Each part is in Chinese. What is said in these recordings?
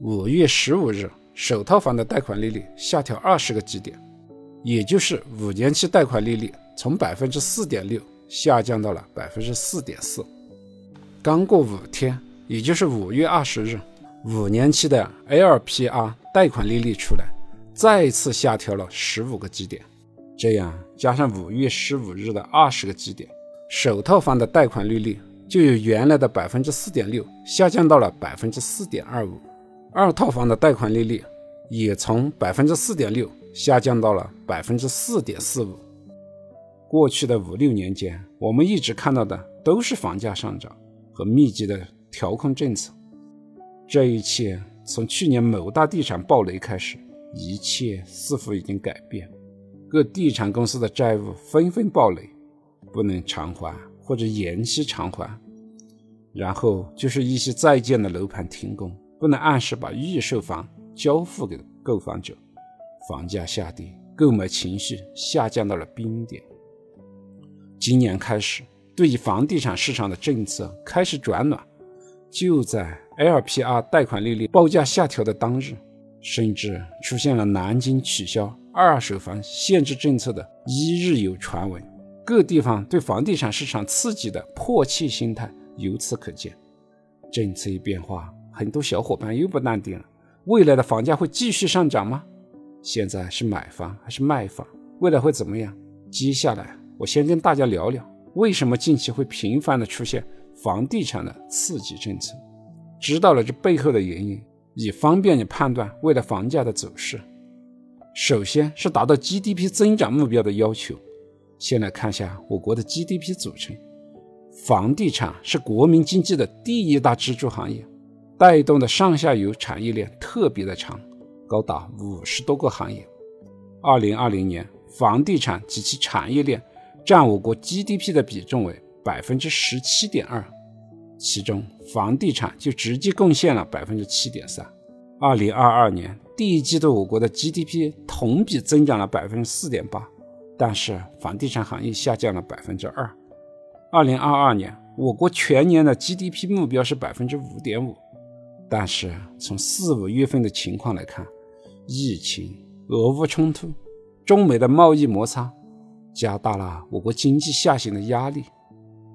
五月十五日，首套房的贷款利率下调二十个基点，也就是五年期贷款利率从百分之四点六下降到了百分之四点四。刚过五天，也就是五月二十日，五年期的 LPR 贷款利率出来，再次下调了十五个基点。这样加上五月十五日的二十个基点，首套房的贷款利率就由原来的百分之四点六下降到了百分之四点二五。二套房的贷款利率也从百分之四点六下降到了百分之四点四五。过去的五六年间，我们一直看到的都是房价上涨和密集的调控政策。这一切从去年某大地产暴雷开始，一切似乎已经改变。各地产公司的债务纷纷暴雷，不能偿还或者延期偿还，然后就是一些在建的楼盘停工。不能按时把预售房交付给购房者，房价下跌，购买情绪下降到了冰点。今年开始，对于房地产市场的政策开始转暖。就在 LPR 贷款利率报价下调的当日，甚至出现了南京取消二手房限制政策的一日游传闻。各地方对房地产市场刺激的迫切心态由此可见。政策一变化。很多小伙伴又不淡定了，未来的房价会继续上涨吗？现在是买房还是卖房？未来会怎么样？接下来我先跟大家聊聊，为什么近期会频繁的出现房地产的刺激政策。知道了这背后的原因，以方便你判断未来房价的走势。首先是达到 GDP 增长目标的要求。先来看一下我国的 GDP 组成，房地产是国民经济的第一大支柱行业。带动的上下游产业链特别的长，高达五十多个行业。二零二零年，房地产及其产业链占我国 GDP 的比重为百分之十七点二，其中房地产就直接贡献了百分之七点三。二零二二年第一季度，我国的 GDP 同比增长了百分之四点八，但是房地产行业下降了百分之二。二零二二年，我国全年的 GDP 目标是百分之五点五。但是从四五月份的情况来看，疫情、俄乌冲突、中美的贸易摩擦，加大了我国经济下行的压力。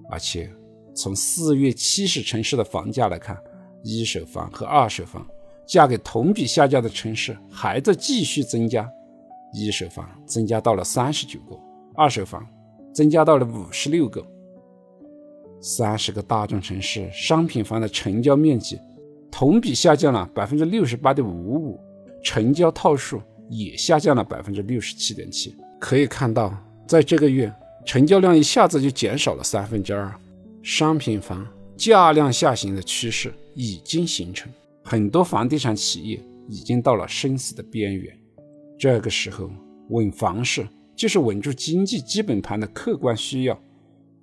而且从四月七十城市的房价来看，一手房和二手房价格同比下降的城市还在继续增加，一手房增加到了三十九个，二手房增加到了五十六个。三十个大中城市商品房的成交面积。同比下降了百分之六十八点五五，成交套数也下降了百分之六十七点七。可以看到，在这个月，成交量一下子就减少了三分之二，商品房价量下行的趋势已经形成，很多房地产企业已经到了生死的边缘。这个时候，稳房市就是稳住经济基本盘的客观需要，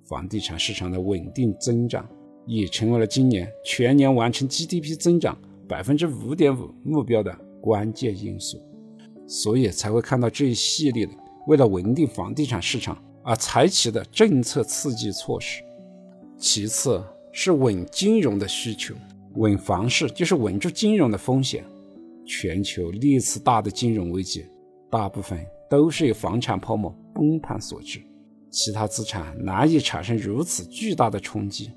房地产市场的稳定增长。也成为了今年全年完成 GDP 增长百分之五点五目标的关键因素，所以才会看到这一系列的为了稳定房地产市场而采取的政策刺激措施。其次是稳金融的需求，稳房市就是稳住金融的风险。全球历次大的金融危机，大部分都是由房产泡沫崩盘所致，其他资产难以产生如此巨大的冲击。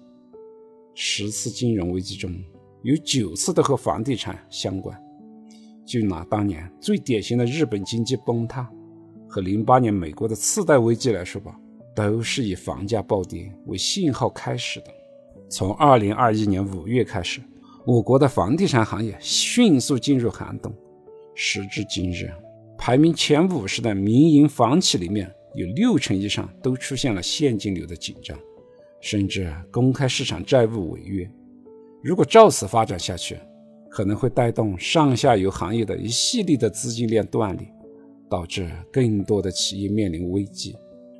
十次金融危机中有九次都和房地产相关。就拿当年最典型的日本经济崩塌和零八年美国的次贷危机来说吧，都是以房价暴跌为信号开始的。从二零二一年五月开始，我国的房地产行业迅速进入寒冬。时至今日，排名前五十的民营房企里面有六成以上都出现了现金流的紧张。甚至公开市场债务违约，如果照此发展下去，可能会带动上下游行业的一系列的资金链断裂，导致更多的企业面临危机。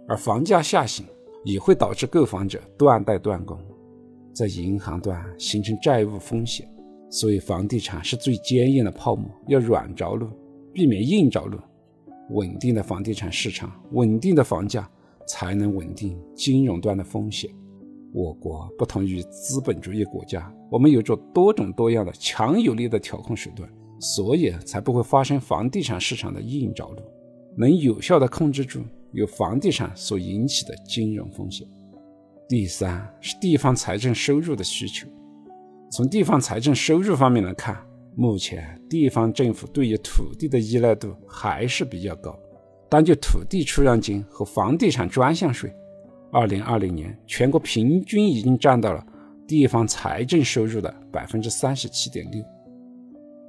而房价下行也会导致购房者断贷断供，在银行端形成债务风险。所以，房地产是最坚硬的泡沫，要软着陆，避免硬着陆。稳定的房地产市场，稳定的房价，才能稳定金融端的风险。我国不同于资本主义国家，我们有着多种多样的强有力的调控手段，所以才不会发生房地产市场的硬着陆，能有效的控制住由房地产所引起的金融风险。第三是地方财政收入的需求。从地方财政收入方面来看，目前地方政府对于土地的依赖度还是比较高。单就土地出让金和房地产专项税，二零二零年全国平均已经占到了地方财政收入的百分之三十七点六，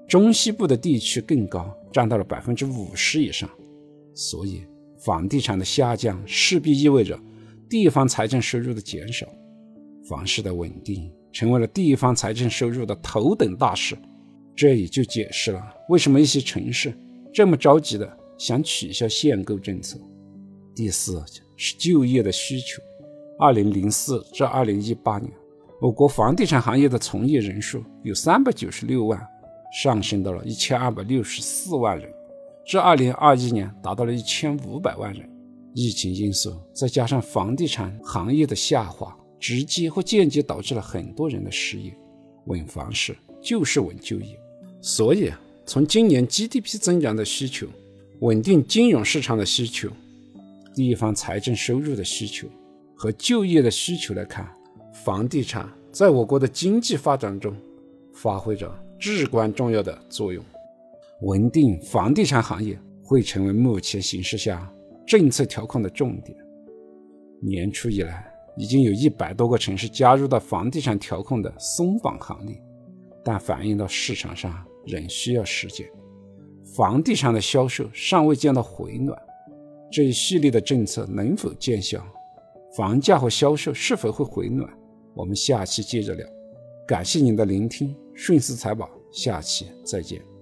中西部的地区更高，占到了百分之五十以上。所以，房地产的下降势必意味着地方财政收入的减少，房市的稳定成为了地方财政收入的头等大事。这也就解释了为什么一些城市这么着急的。想取消限购政策。第四是就业的需求。二零零四至二零一八年，我国房地产行业的从业人数有三百九十六万，上升到了一千二百六十四万人，至二零二一年达到了一千五百万人。疫情因素再加上房地产行业的下滑，直接或间接导致了很多人的失业。稳房市就是稳就业，所以从今年 GDP 增长的需求。稳定金融市场的需求、地方财政收入的需求和就业的需求来看，房地产在我国的经济发展中发挥着至关重要的作用。稳定房地产行业会成为目前形势下政策调控的重点。年初以来，已经有一百多个城市加入到房地产调控的松绑行列，但反映到市场上仍需要时间。房地产的销售尚未见到回暖，这一系列的政策能否见效？房价和销售是否会回暖？我们下期接着聊。感谢您的聆听，顺思财宝，下期再见。